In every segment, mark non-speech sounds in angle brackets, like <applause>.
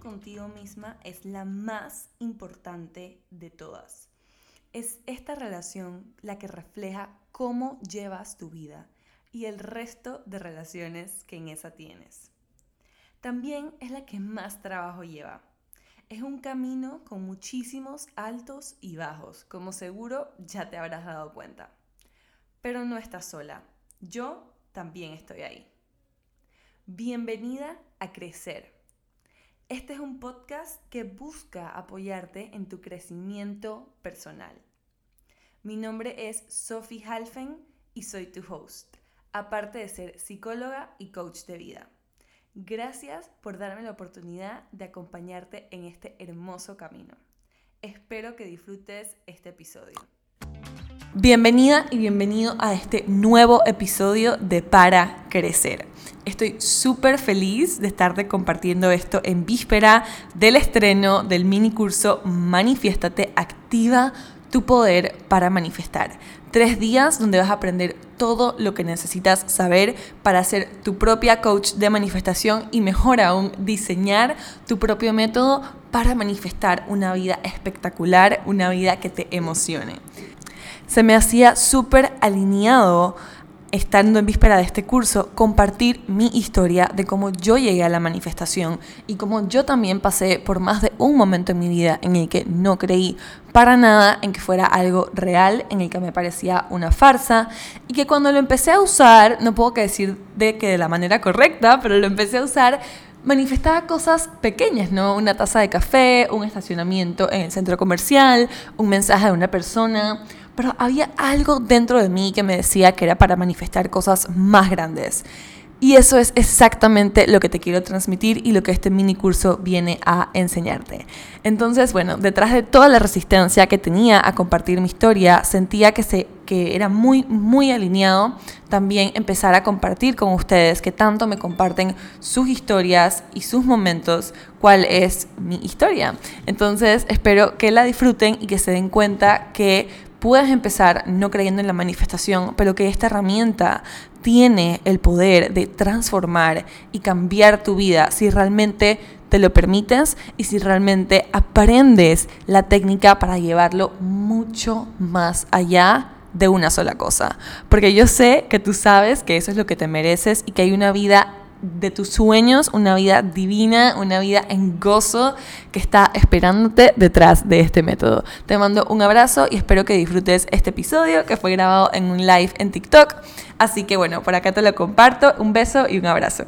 contigo misma es la más importante de todas. Es esta relación la que refleja cómo llevas tu vida y el resto de relaciones que en esa tienes. También es la que más trabajo lleva. Es un camino con muchísimos altos y bajos, como seguro ya te habrás dado cuenta. Pero no estás sola. Yo también estoy ahí. Bienvenida a Crecer. Este es un podcast que busca apoyarte en tu crecimiento personal. Mi nombre es Sophie Halfen y soy tu host, aparte de ser psicóloga y coach de vida. Gracias por darme la oportunidad de acompañarte en este hermoso camino. Espero que disfrutes este episodio. Bienvenida y bienvenido a este nuevo episodio de Para Crecer. Estoy súper feliz de estarte compartiendo esto en víspera del estreno del mini curso Manifiéstate, activa tu poder para manifestar. Tres días donde vas a aprender todo lo que necesitas saber para ser tu propia coach de manifestación y mejor aún diseñar tu propio método para manifestar una vida espectacular, una vida que te emocione. Se me hacía súper alineado estando en víspera de este curso, compartir mi historia de cómo yo llegué a la manifestación y cómo yo también pasé por más de un momento en mi vida en el que no creí para nada en que fuera algo real, en el que me parecía una farsa y que cuando lo empecé a usar, no puedo que decir de que de la manera correcta, pero lo empecé a usar manifestaba cosas pequeñas, ¿no? Una taza de café, un estacionamiento en el centro comercial, un mensaje de una persona, pero había algo dentro de mí que me decía que era para manifestar cosas más grandes. Y eso es exactamente lo que te quiero transmitir y lo que este mini curso viene a enseñarte. Entonces, bueno, detrás de toda la resistencia que tenía a compartir mi historia, sentía que, se, que era muy, muy alineado también empezar a compartir con ustedes que tanto me comparten sus historias y sus momentos, cuál es mi historia. Entonces, espero que la disfruten y que se den cuenta que puedes empezar no creyendo en la manifestación, pero que esta herramienta tiene el poder de transformar y cambiar tu vida si realmente te lo permites y si realmente aprendes la técnica para llevarlo mucho más allá de una sola cosa. Porque yo sé que tú sabes que eso es lo que te mereces y que hay una vida de tus sueños, una vida divina, una vida en gozo que está esperándote detrás de este método. Te mando un abrazo y espero que disfrutes este episodio que fue grabado en un live en TikTok. Así que bueno, por acá te lo comparto. Un beso y un abrazo.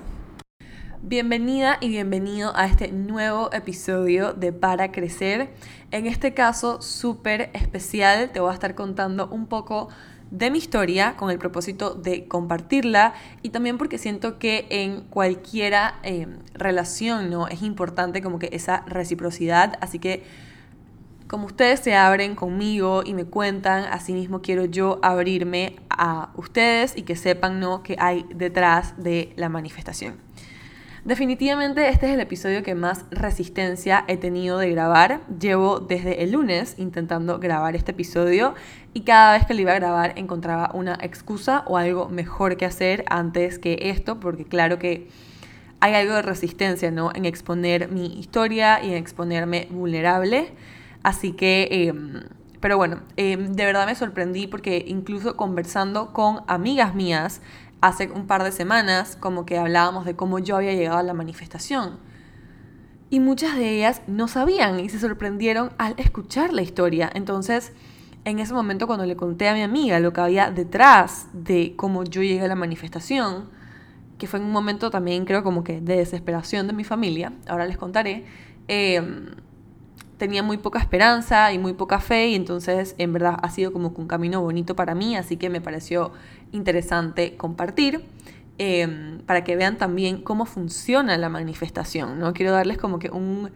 Bienvenida y bienvenido a este nuevo episodio de Para Crecer. En este caso súper especial te voy a estar contando un poco de mi historia con el propósito de compartirla y también porque siento que en cualquiera eh, relación no es importante como que esa reciprocidad. Así que como ustedes se abren conmigo y me cuentan así mismo quiero yo abrirme a ustedes y que sepan no que hay detrás de la manifestación Definitivamente este es el episodio que más resistencia he tenido de grabar. Llevo desde el lunes intentando grabar este episodio y cada vez que lo iba a grabar encontraba una excusa o algo mejor que hacer antes que esto, porque claro que hay algo de resistencia ¿no? en exponer mi historia y en exponerme vulnerable. Así que... Em, pero bueno, em, de verdad me sorprendí porque incluso conversando con amigas mías hace un par de semanas como que hablábamos de cómo yo había llegado a la manifestación. Y muchas de ellas no sabían y se sorprendieron al escuchar la historia. Entonces, en ese momento cuando le conté a mi amiga lo que había detrás de cómo yo llegué a la manifestación, que fue en un momento también creo como que de desesperación de mi familia, ahora les contaré, eh, tenía muy poca esperanza y muy poca fe y entonces en verdad ha sido como un camino bonito para mí, así que me pareció interesante compartir. Em, para que vean también cómo funciona la manifestación, ¿no? Quiero darles como que un,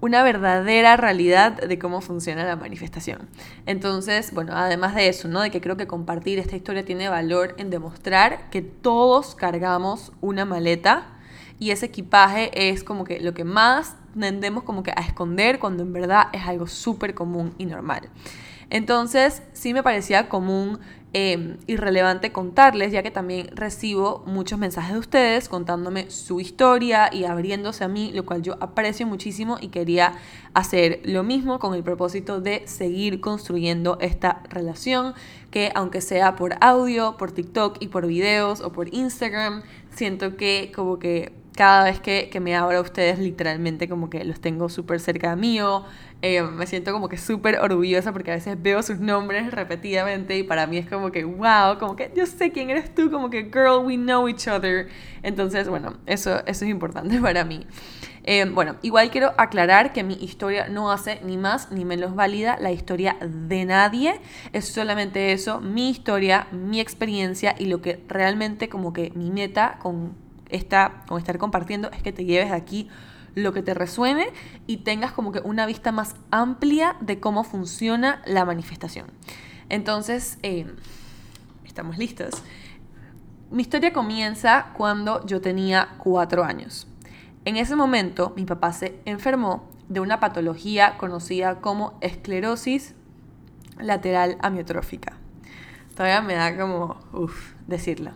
una verdadera realidad de cómo funciona la manifestación. Entonces, bueno, además de eso, ¿no? De que creo que compartir esta historia tiene valor en demostrar que todos cargamos una maleta y ese equipaje es como que lo que más tendemos como que a esconder cuando en verdad es algo súper común y normal. Entonces, sí me parecía común Em, irrelevante contarles, ya que también recibo muchos mensajes de ustedes contándome su historia y abriéndose a mí, lo cual yo aprecio muchísimo y quería hacer lo mismo con el propósito de seguir construyendo esta relación que aunque sea por audio, por TikTok y por videos o por Instagram, siento que como que cada vez que, que me abro a ustedes literalmente como que los tengo súper cerca de mí eh, me siento como que súper orgullosa porque a veces veo sus nombres repetidamente y para mí es como que, wow, como que yo sé quién eres tú, como que, girl, we know each other. Entonces, bueno, eso, eso es importante <laughs> para mí. Eh, bueno, igual quiero aclarar que mi historia no hace ni más ni menos válida la historia de nadie. Es solamente eso, mi historia, mi experiencia y lo que realmente como que mi meta con, esta, con estar compartiendo es que te lleves de aquí lo que te resuene y tengas como que una vista más amplia de cómo funciona la manifestación. Entonces, eh, estamos listos. Mi historia comienza cuando yo tenía cuatro años. En ese momento, mi papá se enfermó de una patología conocida como esclerosis lateral amiotrófica. Todavía me da como, uff, decirla.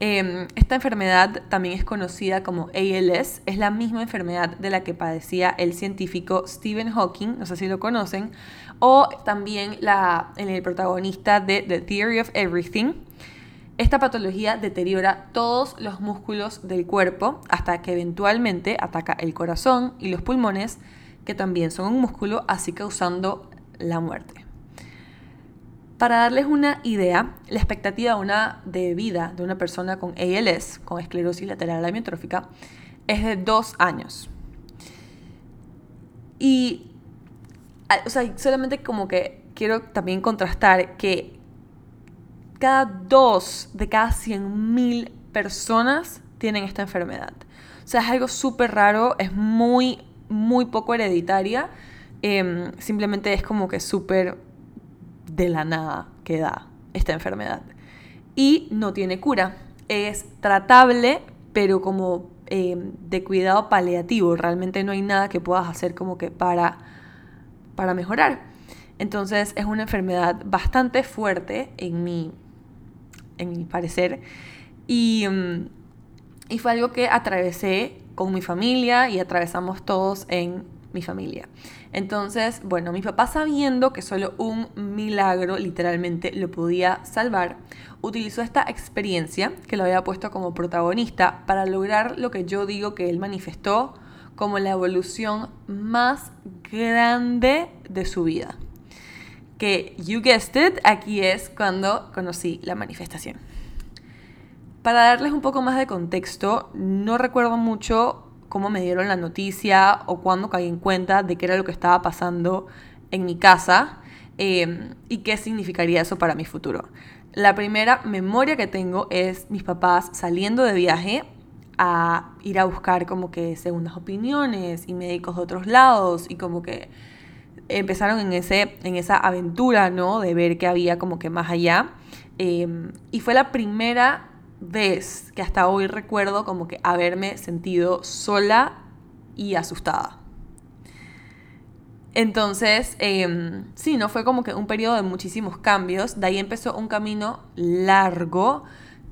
Em, esta enfermedad también es conocida como ALS, es la misma enfermedad de la que padecía el científico Stephen Hawking, no sé si lo conocen, o también la, el protagonista de The Theory of Everything. Esta patología deteriora todos los músculos del cuerpo hasta que eventualmente ataca el corazón y los pulmones, que también son un músculo, así causando la muerte. Para darles una idea, la expectativa de, vida de una persona con ALS, con esclerosis lateral amiotrófica, es de dos años. Y, o sea, solamente como que quiero también contrastar que cada dos de cada 100.000 personas tienen esta enfermedad. O sea, es algo súper raro, es muy, muy poco hereditaria. Em, simplemente es como que súper de la nada que da esta enfermedad. Y no tiene cura. Es tratable, pero como eh, de cuidado paliativo. Realmente no hay nada que puedas hacer como que para, para mejorar. Entonces es una enfermedad bastante fuerte en mi, en mi parecer. Y, mm, y fue algo que atravesé con mi familia y atravesamos todos en mi familia. Entonces, bueno, mi papá sabiendo que solo un milagro literalmente lo podía salvar, utilizó esta experiencia que lo había puesto como protagonista para lograr lo que yo digo que él manifestó como la evolución más grande de su vida. Que, you guessed it, aquí es cuando conocí la manifestación. Para darles un poco más de contexto, no recuerdo mucho cómo me dieron la noticia o cuándo caí en cuenta de qué era lo que estaba pasando en mi casa em, y qué significaría eso para mi futuro. La primera memoria que tengo es mis papás saliendo de viaje a ir a buscar como que segundas opiniones y médicos de otros lados y como que empezaron en, ese, en esa aventura, ¿no? De ver qué había como que más allá. Em, y fue la primera vez que hasta hoy recuerdo como que haberme sentido sola y asustada. Entonces, eh, sí, ¿no? Fue como que un periodo de muchísimos cambios. De ahí empezó un camino largo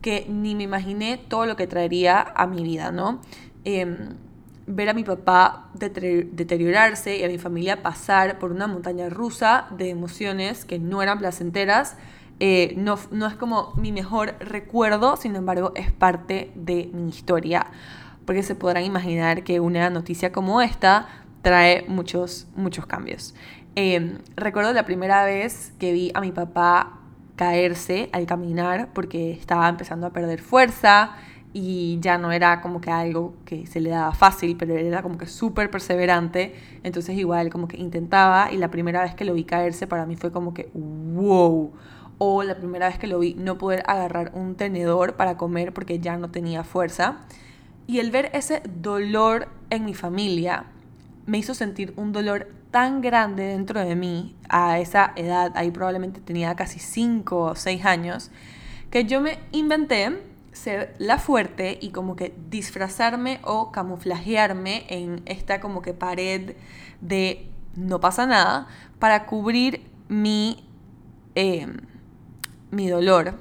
que ni me imaginé todo lo que traería a mi vida, ¿no? Em, ver a mi papá deteriorarse y a mi familia pasar por una montaña rusa de emociones que no eran placenteras eh, no, no es como mi mejor recuerdo, sin embargo es parte de mi historia, porque se podrán imaginar que una noticia como esta trae muchos, muchos cambios. Em, recuerdo la primera vez que vi a mi papá caerse al caminar porque estaba empezando a perder fuerza y ya no era como que algo que se le daba fácil, pero era como que súper perseverante, entonces igual como que intentaba y la primera vez que lo vi caerse para mí fue como que wow o la primera vez que lo vi no poder agarrar un tenedor para comer porque ya no tenía fuerza. Y el ver ese dolor en mi familia me hizo sentir un dolor tan grande dentro de mí a esa edad, ahí probablemente tenía casi 5 o 6 años, que yo me inventé ser la fuerte y como que disfrazarme o camuflajearme en esta como que pared de no pasa nada para cubrir mi, em, mi dolor,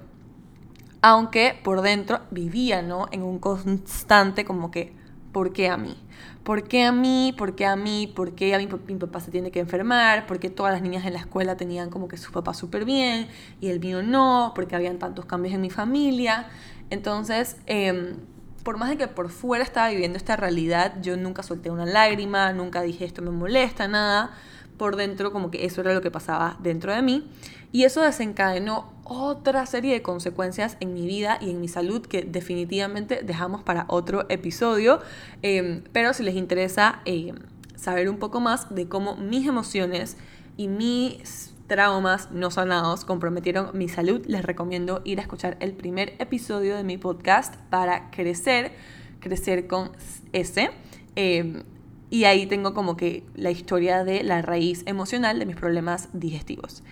aunque por dentro vivía, ¿no? En un constante como que, ¿por qué a mí? ¿Por qué a mí? ¿Por qué a mí? ¿Por qué a mi, mi papá se tiene que enfermar? ¿Por qué todas las niñas en la escuela tenían como que su papá súper bien y el mío no? ¿Por qué habían tantos cambios en mi familia? Entonces, em, por más de que por fuera estaba viviendo esta realidad, yo nunca solté una lágrima, nunca dije esto me molesta, nada. Por dentro como que eso era lo que pasaba dentro de mí. Y eso desencadenó otra serie de consecuencias en mi vida y en mi salud que definitivamente dejamos para otro episodio. Em, pero si les interesa em, saber un poco más de cómo mis emociones y mis traumas no sanados comprometieron mi salud, les recomiendo ir a escuchar el primer episodio de mi podcast para crecer, crecer con S. Em, y ahí tengo como que la historia de la raíz emocional de mis problemas digestivos.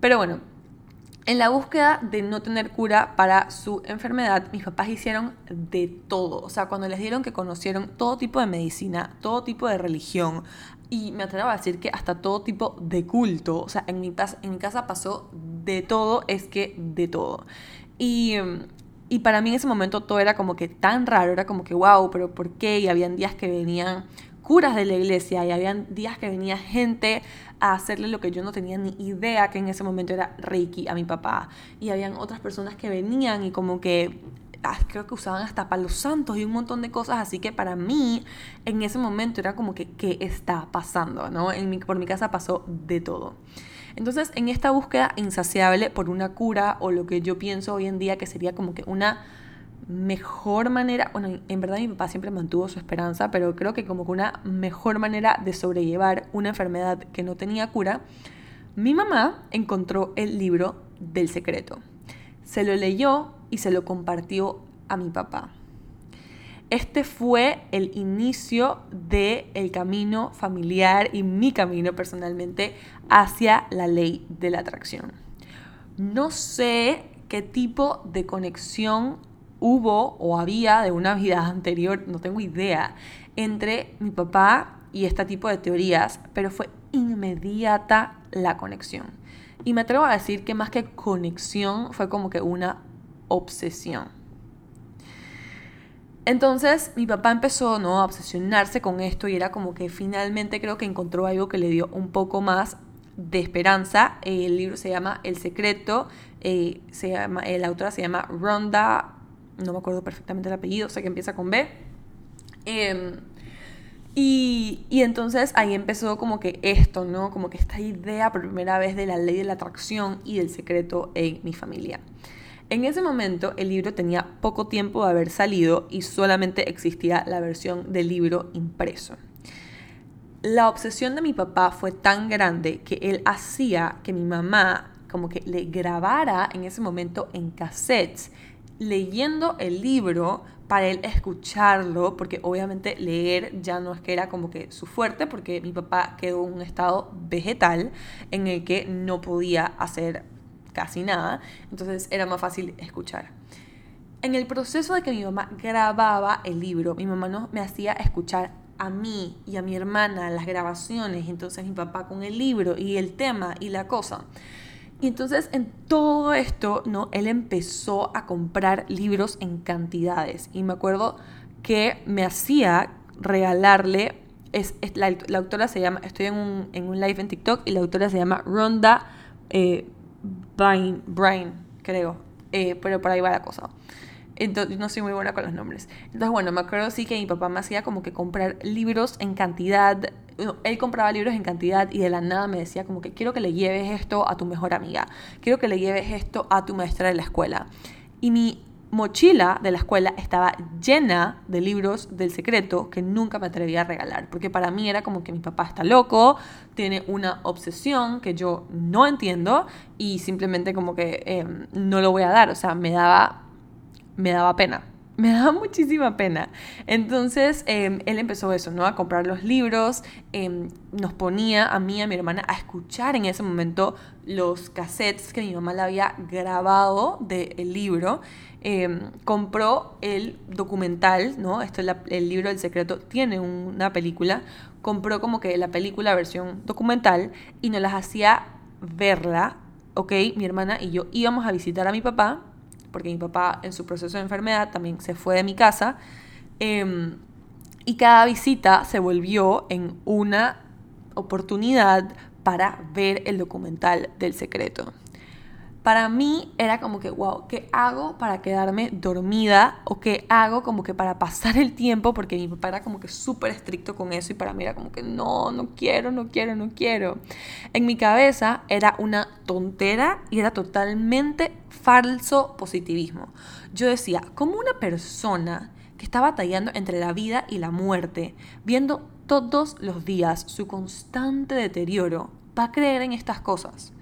Pero bueno, en la búsqueda de no tener cura para su enfermedad, mis papás hicieron de todo. O sea, cuando les dieron que conocieron todo tipo de medicina, todo tipo de religión, y me atrevo a decir que hasta todo tipo de culto. O sea, en mi, en mi casa pasó de todo, es que de todo. Y, y para mí en ese momento todo era como que tan raro, era como que, wow, pero ¿por qué? Y habían días que venían curas de la iglesia y habían días que venía gente a hacerle lo que yo no tenía ni idea que en ese momento era Reiki a mi papá. Y habían otras personas que venían y como que ah, creo que usaban hasta palos santos y un montón de cosas, así que para mí en ese momento era como que, ¿qué está pasando? ¿no? Por mi casa pasó de todo. Entonces, en esta búsqueda insaciable por una cura o lo que yo pienso hoy en día que sería como que una mejor manera, bueno, en verdad mi papá siempre mantuvo su esperanza, pero creo que como que una mejor manera de sobrellevar una enfermedad que no tenía cura, mi mamá encontró el libro del secreto. Se lo leyó y se lo compartió a mi papá. Este fue el inicio del el camino familiar y mi camino personalmente hacia la ley de la atracción. No sé qué tipo de conexión hubo o había de una vida <laughs> anterior, no tengo idea, entre mi papá y este tipo de teorías, pero fue inmediata la conexión. Y me atrevo a decir que más que conexión fue como que una obsesión. Entonces mi papá empezó ¿no? a obsesionarse con esto y era como que finalmente creo que encontró algo que le dio un poco más de esperanza. El libro se llama El Secreto, eh, se llama, la autora se llama Rhonda no me acuerdo perfectamente el apellido, sé que empieza con B. Em, y, y, entonces ahí empezó como que esto, ¿no? Como que esta idea por primera vez de la ley de la atracción y del secreto en mi familia. En ese momento el libro tenía poco tiempo de haber salido y solamente existía la versión del libro impreso. La obsesión de mi papá fue tan grande que él hacía que mi mamá como que le grabara en ese momento en cassettes leyendo el libro para él escucharlo, porque obviamente leer ya no es que era como que su fuerte, porque mi papá quedó en un estado vegetal en el que no podía hacer casi nada, entonces era más fácil escuchar. En el proceso de que mi mamá grababa el libro, mi mamá no, me hacía escuchar a mí y a mi hermana las grabaciones, entonces mi papá con el libro y el tema y la cosa. Y entonces en todo esto, ¿no? Él empezó a comprar libros en cantidades. Y me acuerdo que me hacía regalarle, es, la, autora se llama, estoy en un, en un, live en TikTok y la autora se llama Rhonda eh, Brain, creo. Eh, pero por ahí va la cosa. Entonces, no soy muy buena con los nombres. Entonces, bueno, me acuerdo sí que mi papá me hacía como que comprar libros en cantidad él compraba libros en cantidad y de la nada me decía como que quiero que le lleves esto a tu mejor amiga, quiero que le lleves esto a tu maestra de la escuela. Y mi mochila de la escuela estaba llena de libros del secreto que nunca me atrevía a regalar, porque para mí era como que mi papá está loco, tiene una obsesión que yo no entiendo y simplemente como que em, no lo voy a dar, o sea, me daba, me daba pena me daba <laughs> muchísima pena. Entonces em, él empezó eso, ¿no? A comprar los libros, em, nos ponía a mí a mi hermana a escuchar en ese momento los cassettes que mi mamá le había grabado del libro. Em, compró el documental, ¿no? Esto es el libro del secreto, tiene una película. Compró como que la película versión documental y nos las hacía verla, ¿ok? Mi hermana y yo íbamos a visitar a mi papá, porque mi papá en su proceso de enfermedad también se fue de mi casa. Em, y cada visita se volvió en una oportunidad para ver el documental del secreto. Para mí era como que, wow, ¿qué hago para quedarme dormida? ¿O qué hago como que para pasar el tiempo? Porque mi papá era como que súper estricto con eso y para mí era como que, no, no quiero, no quiero, no quiero. En mi cabeza era una tontera y era totalmente falso positivismo. Yo decía, como una persona que está batallando entre la vida y la muerte, viendo todos los días su constante deterioro, va a creer en estas cosas.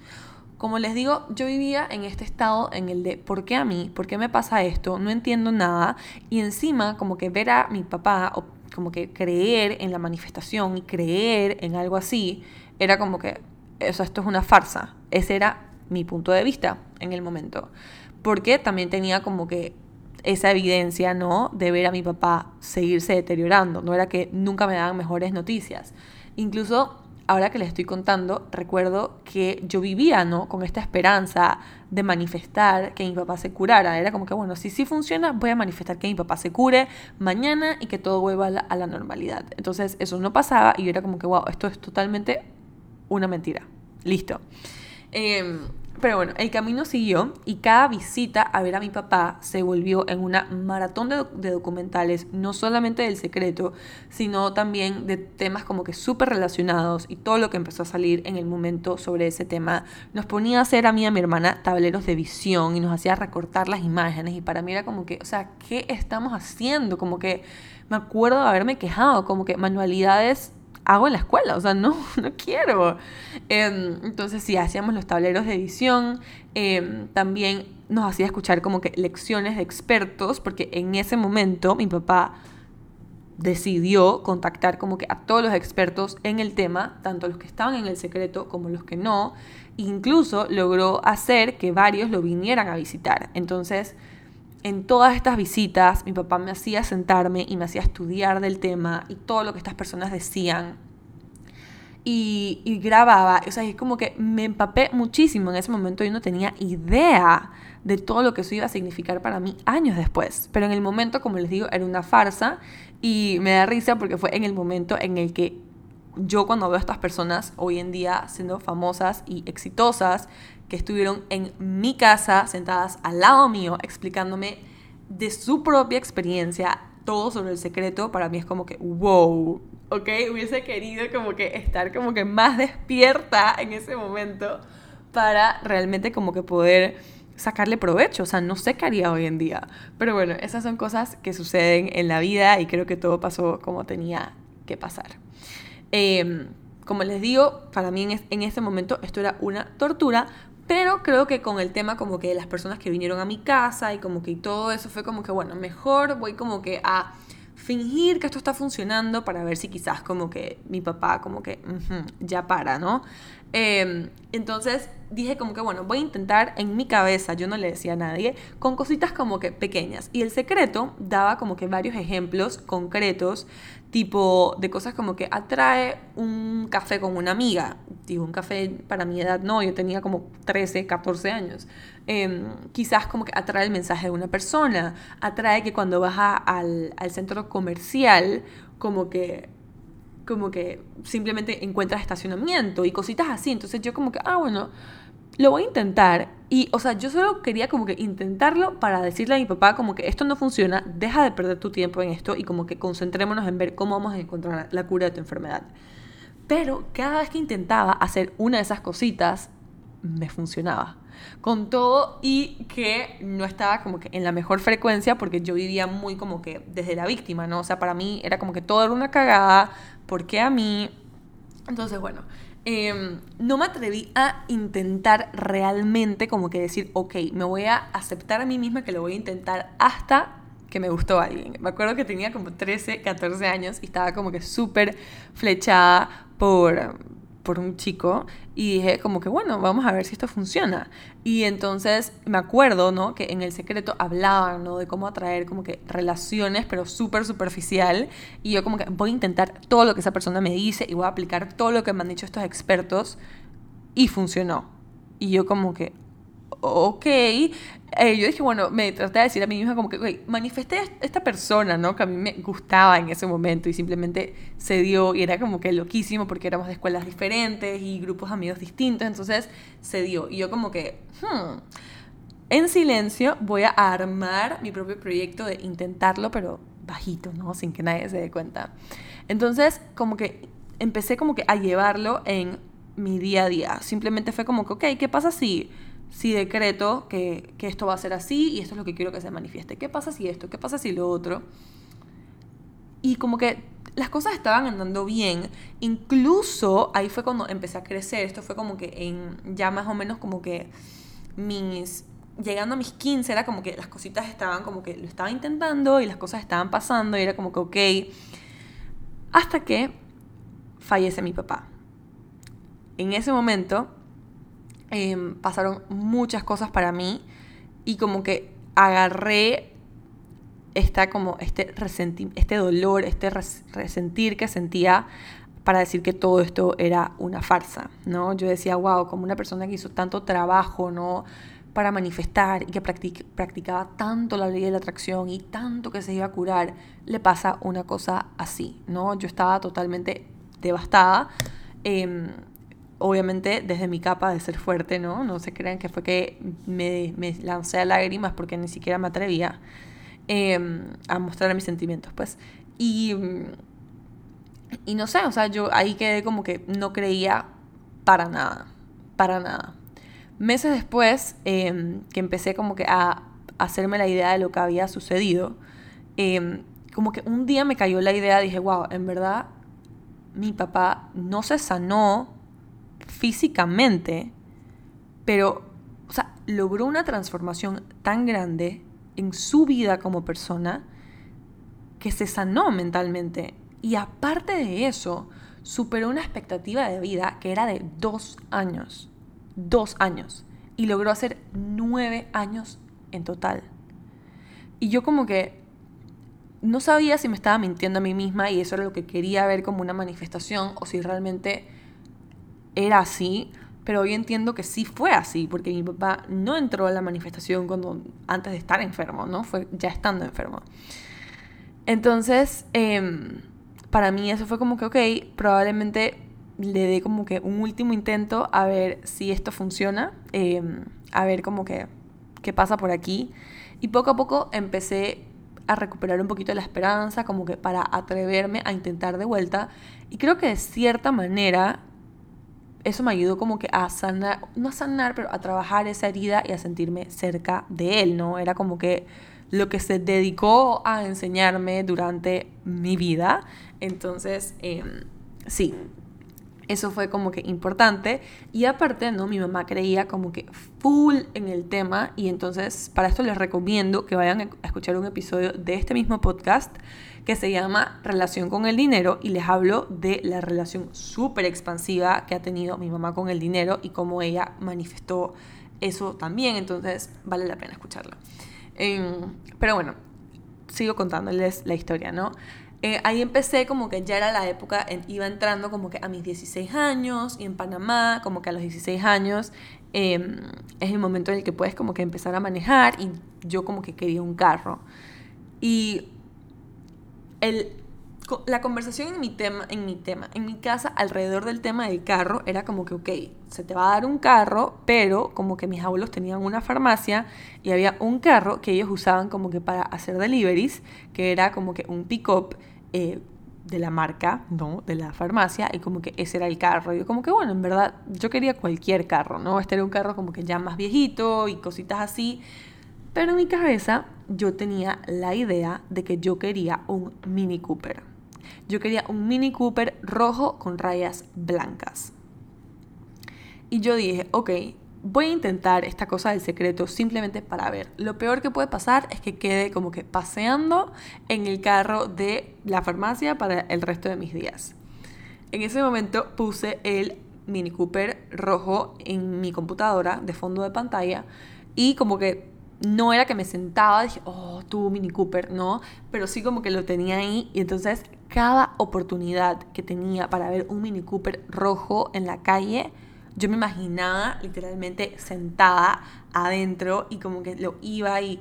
Como les digo, yo vivía en este estado en el de ¿por qué a mí? ¿Por qué me pasa esto? No entiendo nada. Y encima como que ver a mi papá o como que creer en la manifestación y creer en algo así, era como que, eso, esto es una farsa. Ese era mi punto de vista en el momento. Porque también tenía como que esa evidencia, ¿no? De ver a mi papá seguirse deteriorando. No era que nunca me daban mejores noticias. Incluso ahora que les estoy contando, recuerdo que yo vivía, ¿no? Con esta esperanza de manifestar que mi papá se curara. Era como que, bueno, si sí funciona, voy a manifestar que mi papá se cure mañana y que todo vuelva a la, normalidad. Entonces eso no pasaba y yo era como que, wow, esto es totalmente una mentira. Listo. Eh, pero bueno, el camino siguió y cada visita a ver a mi papá se volvió en una maratón de, documentales, no solamente del secreto, sino también de temas como que súper relacionados y todo lo que empezó a salir en el momento sobre ese tema. Nos ponía a hacer a mí y a mi hermana tableros de visión y nos hacía recortar las imágenes y para mí era como que, o sea, ¿qué estamos haciendo? Como que me acuerdo de haberme quejado, como que manualidades hago en la escuela, o sea, no, <laughs> no quiero. Em, entonces sí, hacíamos los tableros de edición, em, también nos hacía escuchar como que lecciones de expertos, porque en ese momento mi papá decidió contactar como que a todos los expertos en el tema, tanto los que estaban en el secreto como los que no, incluso logró hacer que varios lo vinieran a visitar. Entonces, en todas estas visitas mi papá me hacía sentarme y me hacía estudiar del tema y todo lo que estas personas decían. Y, grababa, o sea, es como que me empapé muchísimo en ese momento. Yo no tenía idea de todo lo que eso iba a significar para mí años después. Pero en el momento, como les digo, era una farsa y me da risa porque fue en el momento en el que yo cuando veo a estas personas hoy en día siendo famosas y exitosas, que estuvieron en mi casa sentadas al lado mío explicándome de su propia experiencia todo sobre el secreto, para mí es como que, wow, ¿ok? Hubiese querido como que estar como que más despierta en ese momento para realmente como que poder sacarle provecho, o sea, no sé qué haría hoy en día. Pero bueno, esas son cosas que suceden en la vida y creo que todo pasó como tenía que pasar. Eh, como les digo, para mí en, ese momento esto era una tortura, pero creo que con el tema como que las personas que vinieron a mi casa y como que todo eso fue como que, bueno, mejor voy como que a fingir que esto está funcionando para ver si quizás como que mi papá como que ya para, ¿no? Em, entonces dije como que, bueno, voy a intentar en mi cabeza, yo no le decía a nadie, con cositas como que pequeñas. Y el secreto daba como que varios ejemplos concretos tipo de cosas como que atrae un café con una amiga. Digo, un café para mi edad no, yo tenía como 13, 14 años. Em, quizás como que atrae el mensaje de una persona, atrae que cuando vas al, al centro comercial, como que como que simplemente encuentras estacionamiento y cositas así. Entonces yo como que, ah, bueno, lo voy a intentar. Y, o sea, yo solo quería como que intentarlo para decirle a mi papá como que esto no funciona, deja de perder tu tiempo en esto y como que concentrémonos en ver cómo vamos a encontrar la cura de tu enfermedad. Pero cada vez que intentaba hacer una de esas cositas, me funcionaba. Con todo y que no estaba como que en la mejor frecuencia porque yo vivía muy como que desde la víctima, ¿no? O sea, para mí era como que todo era una cagada, ¿por qué a mí? Entonces, bueno, Em, no me atreví a intentar realmente como que decir, ok, me voy a aceptar a mí misma que lo voy a intentar hasta que me gustó alguien. Me acuerdo que tenía como 13, 14 años y estaba como que súper flechada por, por un chico y dije como que bueno, vamos a ver si esto funciona. Y entonces me acuerdo, ¿no? Que en el secreto hablaban, ¿no? De cómo atraer como que relaciones, pero súper superficial. Y yo como que voy a intentar todo lo que esa persona me dice y voy a aplicar todo lo que me han dicho estos expertos. Y funcionó. Y yo como que, ok. Eh, yo dije, bueno, me traté de decir a mí misma como que, ok, manifesté a esta persona, ¿no? Que a mí me gustaba en ese momento y simplemente se dio y era como que loquísimo porque éramos de escuelas diferentes y grupos de amigos distintos, entonces se dio. Y yo como que, hmm, en silencio voy a armar mi propio proyecto de intentarlo, pero bajito, ¿no? Sin que nadie se dé cuenta. Entonces, como que empecé como que a llevarlo en mi día a día. Simplemente fue como que, ok, ¿qué pasa si, si decreto que, que esto va a ser así y esto es lo que quiero que se manifieste? ¿Qué pasa si esto? ¿Qué pasa si lo otro? Y como que las cosas estaban andando bien. Incluso ahí fue cuando empecé a crecer. Esto fue como que en ya más o menos como que mis... Llegando a mis 15 era como que las cositas estaban como que lo estaba intentando y las cosas estaban pasando y era como que ok. Hasta que fallece mi papá en ese momento em, pasaron muchas cosas para mí y como que agarré esta, como este, este dolor, este resentir que sentía para decir que todo esto era una farsa, ¿no? Yo decía, wow, como una persona que hizo tanto trabajo, ¿no? Para manifestar y que practicaba tanto la ley de la atracción y tanto que se iba a curar, le pasa una cosa así, ¿no? Yo estaba totalmente devastada. Em, obviamente desde mi capa de ser fuerte, ¿no? No se crean que fue que me, me lancé a lágrimas porque ni siquiera me atrevía em, a mostrar mis sentimientos, pues. Y, y no sé, o sea, yo ahí quedé como que no creía para nada, para nada. Meses después, em, que empecé como que a hacerme la idea de lo que había sucedido, em, como que un día me cayó la idea, dije, wow, en verdad mi papá no se sanó físicamente, pero, o sea, logró una transformación tan grande en su vida como persona que se sanó mentalmente. Y aparte de eso, superó una expectativa de vida que era de dos años. Dos años. Y logró hacer nueve años en total. Y yo como que no sabía si me estaba mintiendo a mí misma y eso era lo que quería ver como una manifestación o si realmente era así, pero hoy entiendo que sí fue así, porque mi papá no entró a la manifestación cuando, antes de estar enfermo, ¿no? Fue ya estando enfermo. Entonces, em, para mí eso fue como que, ok, probablemente le dé como que un último intento a ver si esto funciona, em, a ver como que qué pasa por aquí. Y poco a poco empecé a recuperar un poquito la esperanza, como que para atreverme a intentar de vuelta. Y creo que de cierta manera eso me ayudó como que a sanar, no a sanar, pero a trabajar esa herida y a sentirme cerca de él, ¿no? Era como que lo que se dedicó a enseñarme durante mi vida. Entonces, em, sí, eso fue como que importante. Y aparte, ¿no? Mi mamá creía como que full en el tema. Y entonces, para esto les recomiendo que vayan a escuchar un episodio de este mismo podcast que se llama Relación con el Dinero y les hablo de la relación súper expansiva que ha tenido mi mamá con el dinero y cómo ella manifestó eso también, entonces vale la pena escucharla. Em, pero bueno, sigo contándoles la historia, ¿no? Eh, ahí empecé como que ya era la época, iba entrando como que a mis 16 años y en Panamá, como que a los 16 años em, es el momento en el que puedes como que empezar a manejar y yo como que quería un carro. Y el, la conversación en mi tema, en mi tema, en mi casa, alrededor del tema del carro, era como que, ok, se te va a dar un carro, pero como que mis abuelos tenían una farmacia y había un carro que ellos usaban como que para hacer deliveries, que era como que un pick-up eh, de la marca, ¿no? De la farmacia, y como que ese era el carro. Y yo como que, bueno, en verdad, yo quería cualquier carro, ¿no? Este era un carro como que ya más viejito y cositas así. Pero en mi cabeza yo tenía la idea de que yo quería un Mini Cooper. Yo quería un Mini Cooper rojo con rayas blancas. Y yo dije, ok, voy a intentar esta cosa del secreto simplemente para ver. Lo peor que puede pasar es que quede como que paseando en el carro de la farmacia para el resto de mis días. En ese momento puse el Mini Cooper rojo en mi computadora de fondo de pantalla y como que no era que me sentaba, dije, oh, tu Mini Cooper, no, pero sí como que lo tenía ahí y entonces cada oportunidad que tenía para ver un Mini Cooper rojo en la calle, yo me imaginaba literalmente sentada adentro y como que lo iba y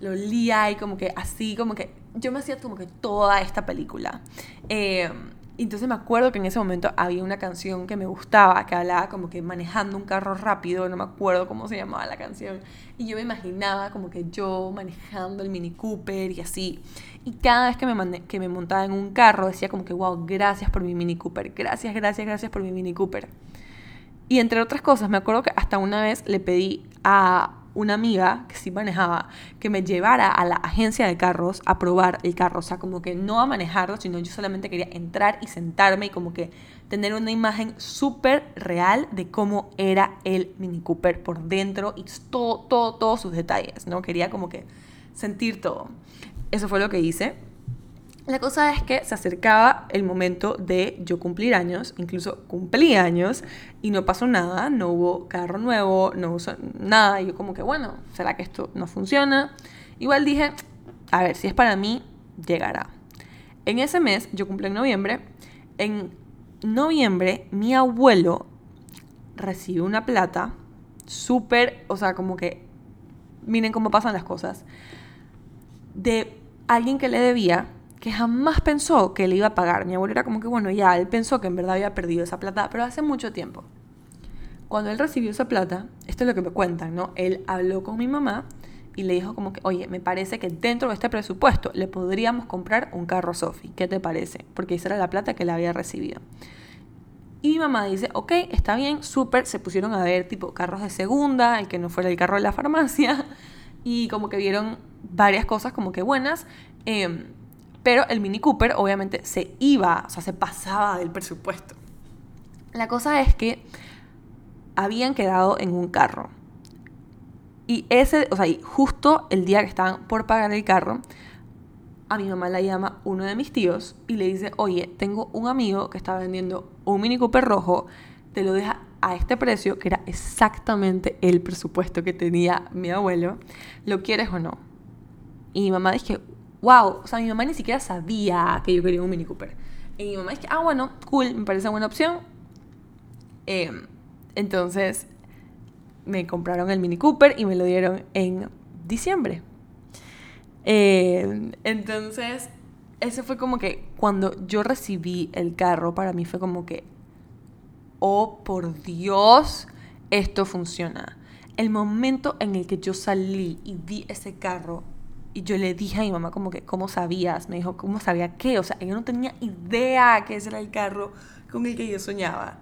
lo olía y como que así, como que yo me hacía como que toda esta película. Eh, entonces me acuerdo que en ese momento había una canción que me gustaba, que hablaba como que manejando un carro rápido, no me acuerdo cómo se llamaba la canción. Y yo me imaginaba como que yo manejando el Mini Cooper y así. Y cada vez que me, que me montaba en un carro decía como que, wow, gracias por mi Mini Cooper, gracias, gracias, gracias por mi Mini Cooper. Y entre otras cosas, me acuerdo que hasta una vez le pedí a una amiga que sí manejaba que me llevara a la agencia de carros a probar el carro. O sea, como que no a manejarlo, sino yo solamente quería entrar y sentarme y como que tener una imagen súper real de cómo era el Mini Cooper por dentro y todo, todo, todos sus detalles, ¿no? Quería como que sentir todo. Eso fue lo que hice. La cosa es que se acercaba el momento de yo cumplir años, incluso cumplí años y no pasó nada, no hubo carro nuevo, no hubo nada. Y yo como que, bueno, ¿será que esto no funciona? Igual dije, a ver, si es para mí, llegará. En ese mes, yo cumplí en noviembre, en noviembre mi abuelo recibió una plata súper, o sea, como que, miren cómo pasan las cosas, de alguien que le debía que jamás pensó que le iba a pagar. Mi abuelo era como que, bueno, ya, él pensó que en verdad había perdido esa plata, pero hace mucho tiempo. Cuando él recibió esa plata, esto es lo que me cuentan, ¿no? Él habló con mi mamá y le dijo como que, oye, me parece que dentro de este presupuesto le podríamos comprar un carro Sophie. ¿Qué te parece? Porque esa era la plata que le había recibido. Y mi mamá dice, ok, está bien, súper. Se pusieron a ver tipo carros de segunda, el que no fuera el carro de la farmacia. <laughs> Y como que vieron varias cosas como que buenas. Eh, pero el Mini Cooper obviamente se iba, o sea, se pasaba del presupuesto. La cosa es que habían quedado en un carro. Y ese, o sea, justo el día que estaban por pagar el carro, a mi mamá la llama uno de mis tíos y le dice, oye, tengo un amigo que está vendiendo un Mini Cooper rojo, te lo deja a este precio, que era exactamente el presupuesto que tenía mi abuelo, ¿lo quieres o no? Y mi mamá dice, wow, o sea, mi mamá ni siquiera sabía que yo quería un Mini Cooper. Y mi mamá dice, ah, bueno, cool, me parece buena opción. Em, entonces me compraron el Mini Cooper y me lo dieron en diciembre. Em, entonces, ese fue como que cuando yo recibí el carro, para mí fue como que, oh por Dios, esto funciona. El momento en el que yo salí y vi ese carro y yo le dije a mi mamá como que, ¿cómo sabías? Me dijo, ¿cómo sabía qué? O sea, yo no tenía idea que ese era el carro con el que yo soñaba.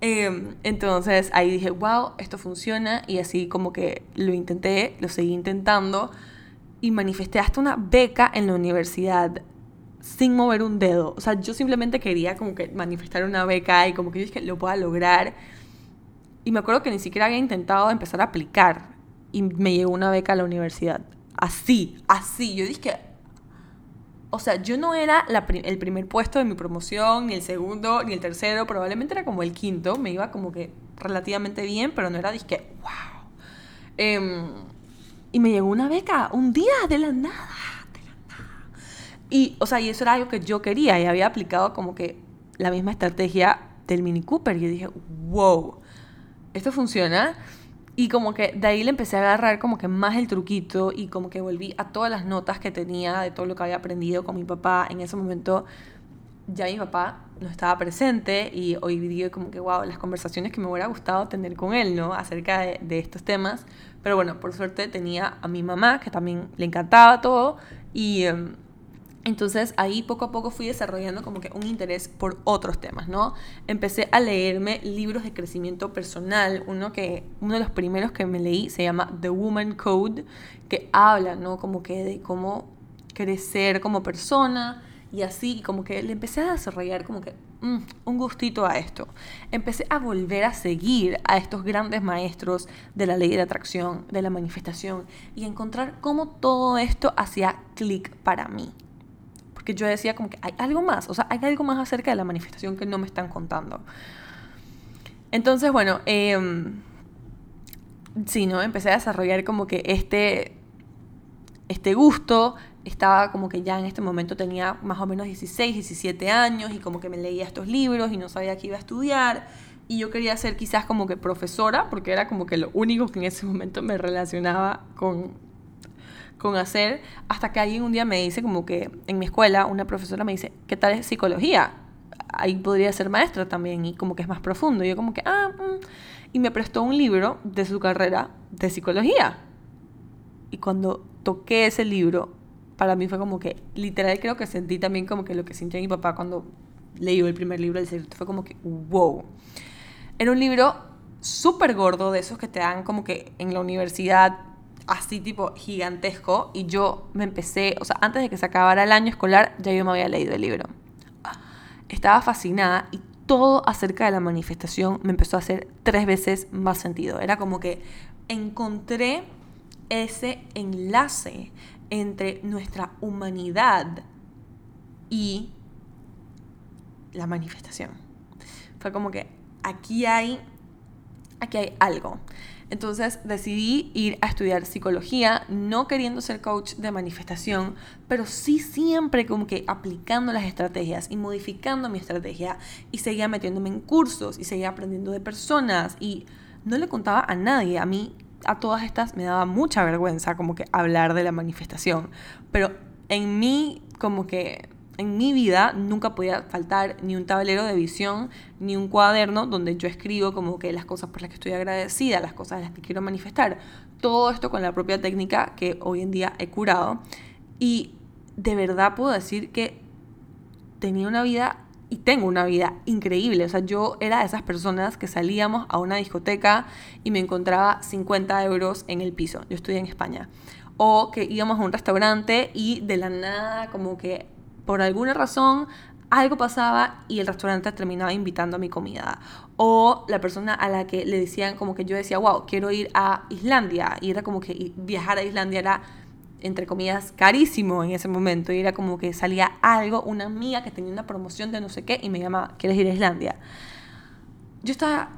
Em, entonces ahí dije, wow, esto funciona y así como que lo intenté, lo seguí intentando y manifesté hasta una beca en la universidad sin mover un dedo. O sea, yo simplemente quería como que manifestar una beca y como que yo dije, lo pueda lograr. Y me acuerdo que ni siquiera había intentado empezar a aplicar y me llegó una beca a la universidad. Así, así. Yo dije, o sea, yo no era el primer puesto de mi promoción, ni el segundo, ni el tercero, probablemente era como el quinto, me iba como que relativamente bien, pero no era, dije, wow. Em, y me llegó una beca un día de la nada, de la nada. Y, o sea, y eso era algo que yo quería y había aplicado como que la misma estrategia del Mini Cooper. Y yo dije, wow, esto funciona. Y como que de ahí le empecé a agarrar como que más el truquito y como que volví a todas las notas que tenía de todo lo que había aprendido con mi papá. En ese momento ya mi papá no estaba presente y hoy día como que, wow, las conversaciones que me hubiera gustado tener con él, ¿no? Acerca de, de estos temas. Pero bueno, por suerte tenía a mi mamá, que también le encantaba todo. Y... Em, entonces ahí poco a poco fui desarrollando como que un interés por otros temas, ¿no? Empecé a leerme libros de crecimiento personal. Uno, que, uno de los primeros que me leí se llama The Woman Code, que habla, ¿no? Como que de cómo crecer como persona y así, como que le empecé a desarrollar como que mm, un gustito a esto. Empecé a volver a seguir a estos grandes maestros de la ley de atracción, de la manifestación y encontrar cómo todo esto hacía clic para mí que yo decía como que hay algo más, o sea, hay algo más acerca de la manifestación que no me están contando. Entonces, bueno, eh, sí, ¿no? Empecé a desarrollar como que este, este gusto, estaba como que ya en este momento tenía más o menos 16, 17 años y como que me leía estos libros y no sabía qué iba a estudiar. y yo quería ser quizás como que profesora, porque era como que lo único que en ese momento me relacionaba con, con hacer, hasta que alguien un día me dice como que en mi escuela una profesora me dice, ¿qué tal es psicología? Ahí podría ser maestra también y como que es más profundo. Y yo como que, ah, mm", y me prestó un libro de su carrera de psicología. Y cuando toqué ese libro, para mí fue como que, literal creo que sentí también como que lo que sintió mi papá cuando leyó el primer libro del secreto, fue como que, wow. Era un libro súper gordo, de esos que te dan como que en la universidad, así tipo gigantesco, y yo me empecé, o sea, antes de que se acabara el año escolar, ya yo me había leído el libro. Estaba fascinada y todo acerca de la manifestación me empezó a hacer tres veces más sentido. Era como que encontré ese enlace entre nuestra humanidad y la manifestación. Fue como que aquí hay, aquí hay algo. Entonces decidí ir a estudiar psicología, no queriendo ser coach de manifestación, pero sí siempre como que aplicando las estrategias y modificando mi estrategia y seguía metiéndome en cursos y seguía aprendiendo de personas y no le contaba a nadie. A mí a todas estas me daba mucha vergüenza como que hablar de la manifestación, pero en mí como que en mi vida nunca podía faltar ni un tablero de visión, ni un cuaderno donde yo escribo como que las cosas por las que estoy agradecida, las cosas las que quiero manifestar. Todo esto con la propia técnica que hoy en día he curado. Y de verdad puedo decir que tenía una vida y tengo una vida increíble. O sea, yo era de esas personas que salíamos a una discoteca y me encontraba 50 euros en el piso. Yo estudié en España. O que íbamos a un restaurante y de la nada como que por alguna razón algo pasaba y el restaurante terminaba invitando a mi comida. O la persona a la que le decían como que yo decía, wow, quiero ir a Islandia. Y era como que viajar a Islandia era, entre comillas, carísimo en ese momento. Y era como que salía algo, una amiga que tenía una promoción de no sé qué y me llamaba, ¿quieres ir a Islandia? Yo estaba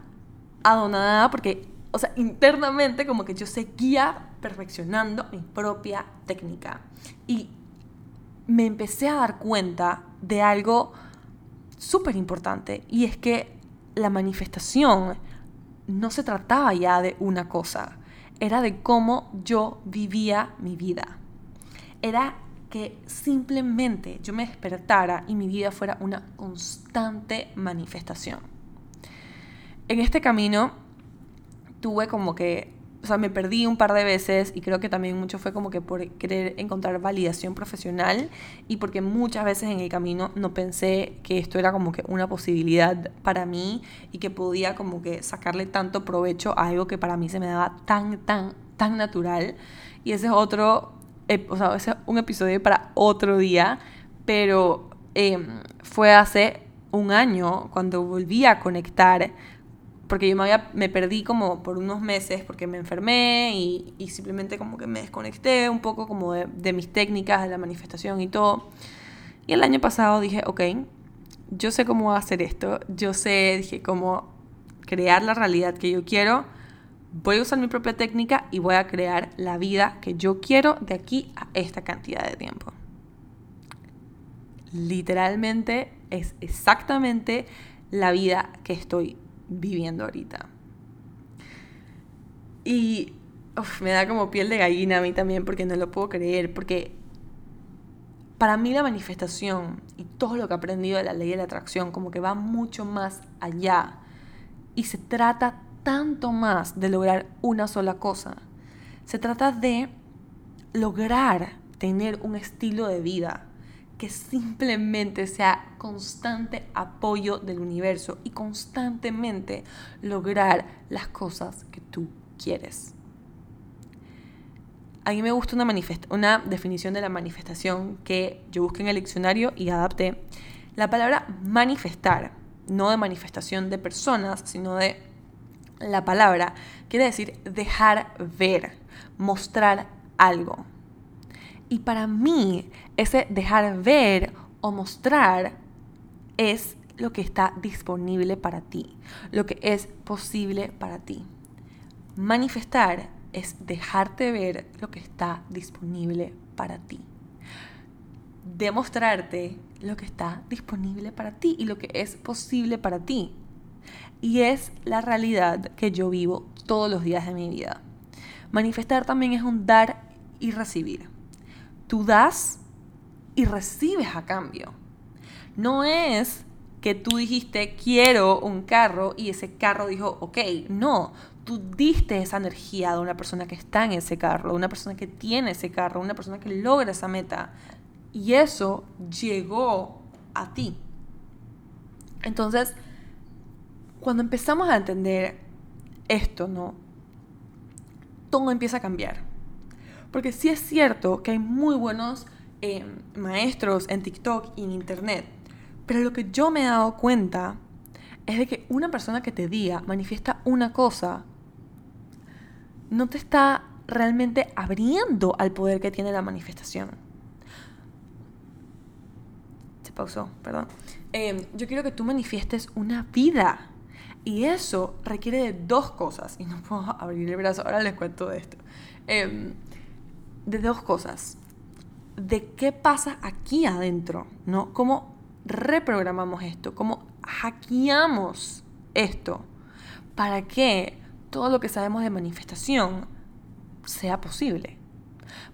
adonada porque, o sea, internamente como que yo seguía perfeccionando mi propia técnica. Y me empecé a dar cuenta de algo súper importante y es que la manifestación no se trataba ya de una cosa, era de cómo yo vivía mi vida. Era que simplemente yo me despertara y mi vida fuera una constante manifestación. En este camino tuve como que o sea, me perdí un par de veces y creo que también mucho fue como que por querer encontrar validación profesional y porque muchas veces en el camino no pensé que esto era como que una posibilidad para mí y que podía como que sacarle tanto provecho a algo que para mí se me daba tan, tan, tan natural. Y ese es otro, o sea, ese es un episodio para otro día, pero em, fue hace un año cuando volví a conectar porque yo me, había, me perdí como por unos meses porque me enfermé y, y simplemente como que me desconecté un poco como de, de, mis técnicas, de la manifestación y todo. Y el año pasado dije, ok, yo sé cómo hacer esto, yo sé, dije, cómo crear la realidad que yo quiero, voy a usar mi propia técnica y voy a crear la vida que yo quiero de aquí a esta cantidad de tiempo. Literalmente es exactamente la vida que estoy viviendo ahorita. Y me da como piel de gallina a mí también porque no lo puedo creer, porque para mí la manifestación y todo lo que he aprendido de la ley de la atracción como que va mucho más allá y se trata tanto más de lograr una sola cosa. Se trata de lograr tener un estilo de vida que simplemente sea constante apoyo del universo y constantemente lograr las cosas que tú quieres. A mí me gusta una, una definición de la manifestación que yo busqué en el diccionario y adapté. La palabra manifestar, no de manifestación de personas, sino de la palabra, quiere decir dejar ver, mostrar algo. Y para mí, ese dejar ver o mostrar es lo que está disponible para ti, lo que es posible para ti. Manifestar es dejarte ver lo que está disponible para ti. Demostrarte lo que está disponible para ti y lo que es posible para ti. Y es la realidad que yo vivo todos los días de mi vida. Manifestar también es un dar y recibir. Tú das y recibes a cambio. No es que tú dijiste quiero un carro y ese carro dijo ok. No, tú diste esa energía de una persona que está en ese carro, de una persona que tiene ese carro, una persona que logra esa meta. Y eso llegó a ti. Entonces, cuando empezamos a entender esto, ¿no? Todo empieza a cambiar. Porque sí es cierto que hay muy buenos eh, maestros en TikTok y en Internet. Pero lo que yo me he dado cuenta es de que una persona que te diga, manifiesta una cosa, no te está realmente abriendo al poder que tiene la manifestación. Se pausó, perdón. Em, yo quiero que tú manifiestes una vida. Y eso requiere de dos cosas. Y no puedo abrir el brazo, ahora les cuento de esto. Em, de dos cosas. De qué pasa aquí adentro, ¿no? ¿Cómo reprogramamos esto? ¿Cómo hackeamos esto? Para que todo lo que sabemos de manifestación sea posible.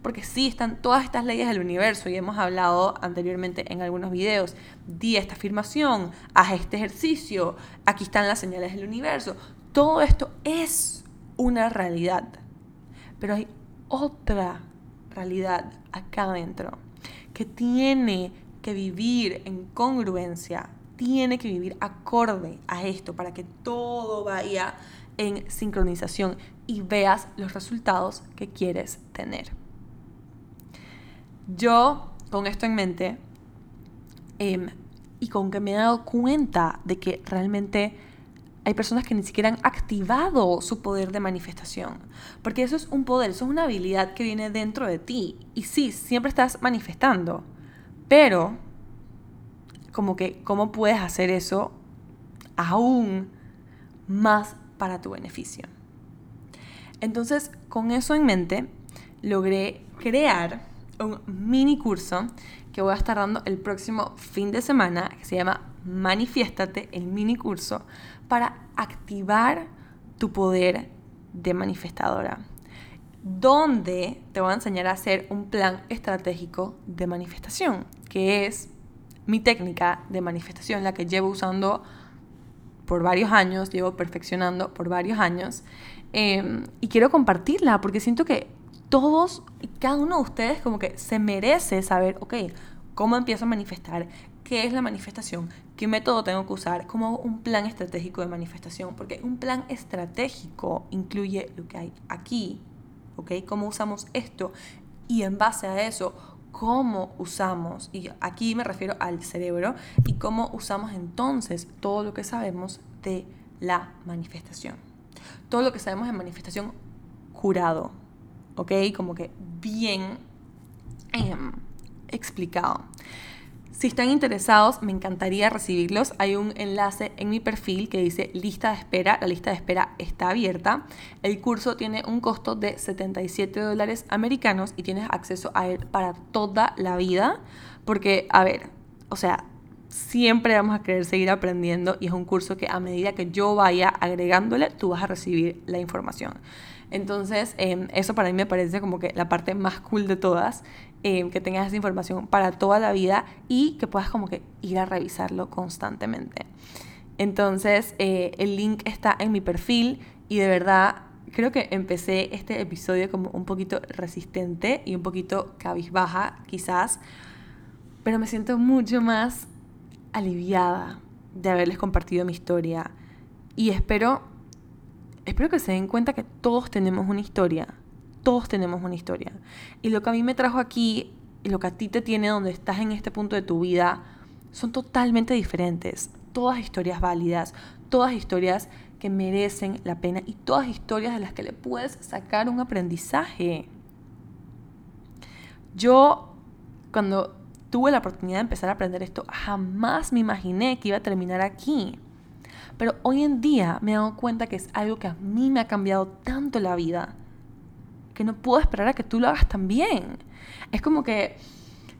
Porque sí están todas estas leyes del universo y hemos hablado anteriormente en algunos videos. Di esta afirmación, haz este ejercicio, aquí están las señales del universo. Todo esto es una realidad. Pero hay otra realidad acá adentro que tiene que vivir en congruencia, tiene que vivir acorde a esto para que todo vaya en sincronización y veas los resultados que quieres tener. Yo, con esto en mente, em, y con que me he dado cuenta de que realmente hay personas que ni siquiera han activado su poder de manifestación. Porque eso es un poder, eso es una habilidad que viene dentro de ti. Y sí, siempre estás manifestando. Pero, como que, ¿cómo puedes hacer eso aún más para tu beneficio? Entonces, con eso en mente, logré crear un mini curso que voy a estar dando el próximo fin de semana, que se llama Manifiéstate, el mini curso, para activar tu poder de manifestadora. Donde te voy a enseñar a hacer un plan estratégico de manifestación, que es mi técnica de manifestación, la que llevo usando por varios años, llevo perfeccionando por varios años Em, y quiero compartirla porque siento que todos y cada uno de ustedes como que se merece saber, ok, cómo empiezo a manifestar, qué es la manifestación, qué método tengo que usar, cómo hago un plan estratégico de manifestación, porque un plan estratégico incluye lo que hay aquí, ok, cómo usamos esto y en base a eso, cómo usamos, y aquí me refiero al cerebro, y cómo usamos entonces todo lo que sabemos de la manifestación. Todo lo que sabemos en manifestación jurado, ¿ok? Como que bien em, explicado. Si están interesados, me encantaría recibirlos. Hay un enlace en mi perfil que dice lista de espera. La lista de espera está abierta. El curso tiene un costo de 77 dólares americanos y tienes acceso a él para toda la vida. Porque, a ver, o sea, siempre vamos a querer seguir aprendiendo y es un curso que a medida que yo vaya agregándole, tú vas a recibir la información. Entonces, em, eso para mí me parece como que la parte más cool de todas, em, que tengas esa información para toda la vida y que puedas como que ir a revisarlo constantemente. Entonces, eh, el link está en mi perfil y de verdad creo que empecé este episodio como un poquito resistente y un poquito cabizbaja quizás, pero me siento mucho más aliviada de haberles compartido mi historia y espero espero que se den cuenta que todos tenemos una historia. Todos tenemos una historia. Y lo que a mí me trajo aquí y lo que a ti te tiene donde estás en este punto de tu vida son totalmente diferentes. Todas historias válidas, todas historias que merecen la pena y todas historias de las que le puedes sacar un aprendizaje. Yo, cuando tuve la oportunidad de empezar a aprender esto, jamás me imaginé que iba a terminar aquí. Pero hoy en día me he dado cuenta que es algo que a mí me ha cambiado tanto la vida que no puedo esperar a que tú lo hagas también. Es como que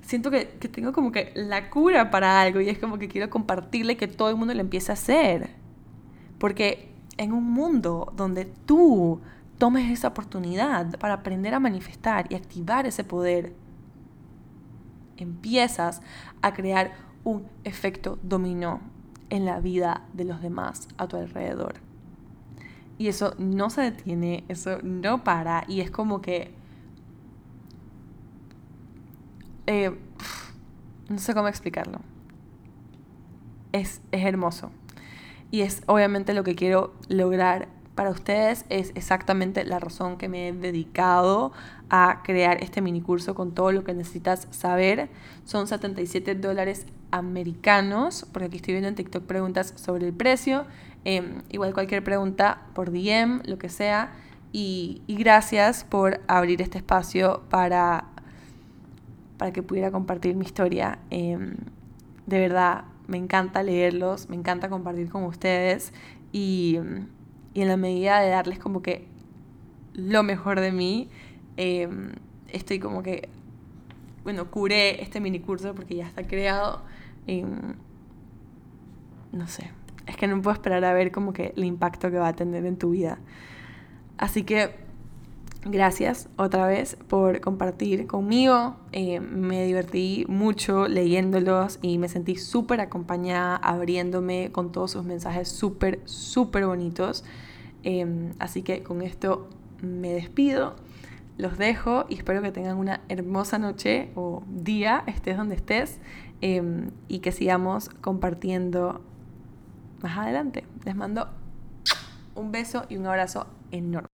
siento que, tengo como que la cura para algo y es como que quiero compartirle que todo el mundo lo empiece a hacer. Porque en un mundo donde tú tomes esa oportunidad para aprender a manifestar y activar ese poder, empiezas a crear un efecto dominó en la vida de los demás a tu alrededor. Y eso no se detiene, eso no para y es como que... Eh, no sé cómo explicarlo. Es, es hermoso. Y es obviamente lo que quiero lograr para ustedes. Es exactamente la razón que me he dedicado a crear este mini curso con todo lo que necesitas saber. Son 77 dólares americanos, porque aquí estoy viendo en TikTok preguntas sobre el precio. Em, igual cualquier pregunta por DM, lo que sea. Y, gracias por abrir este espacio para, para que pudiera compartir mi historia. Em, de verdad, me encanta leerlos, me encanta compartir con ustedes y, en la medida de darles como que lo mejor de mí, em, estoy como que, bueno, curé este mini curso porque ya está creado. no sé, es que no puedo esperar a ver como que el impacto que va a tener en tu vida. Así que Gracias otra vez por compartir conmigo. Eh, me divertí mucho leyéndolos y me sentí súper acompañada abriéndome con todos sus mensajes súper, súper bonitos. Em, así que con esto me despido. Los dejo y espero que tengan una hermosa noche o día, estés donde estés, em, y que sigamos compartiendo más adelante. Les mando un beso y un abrazo enorme.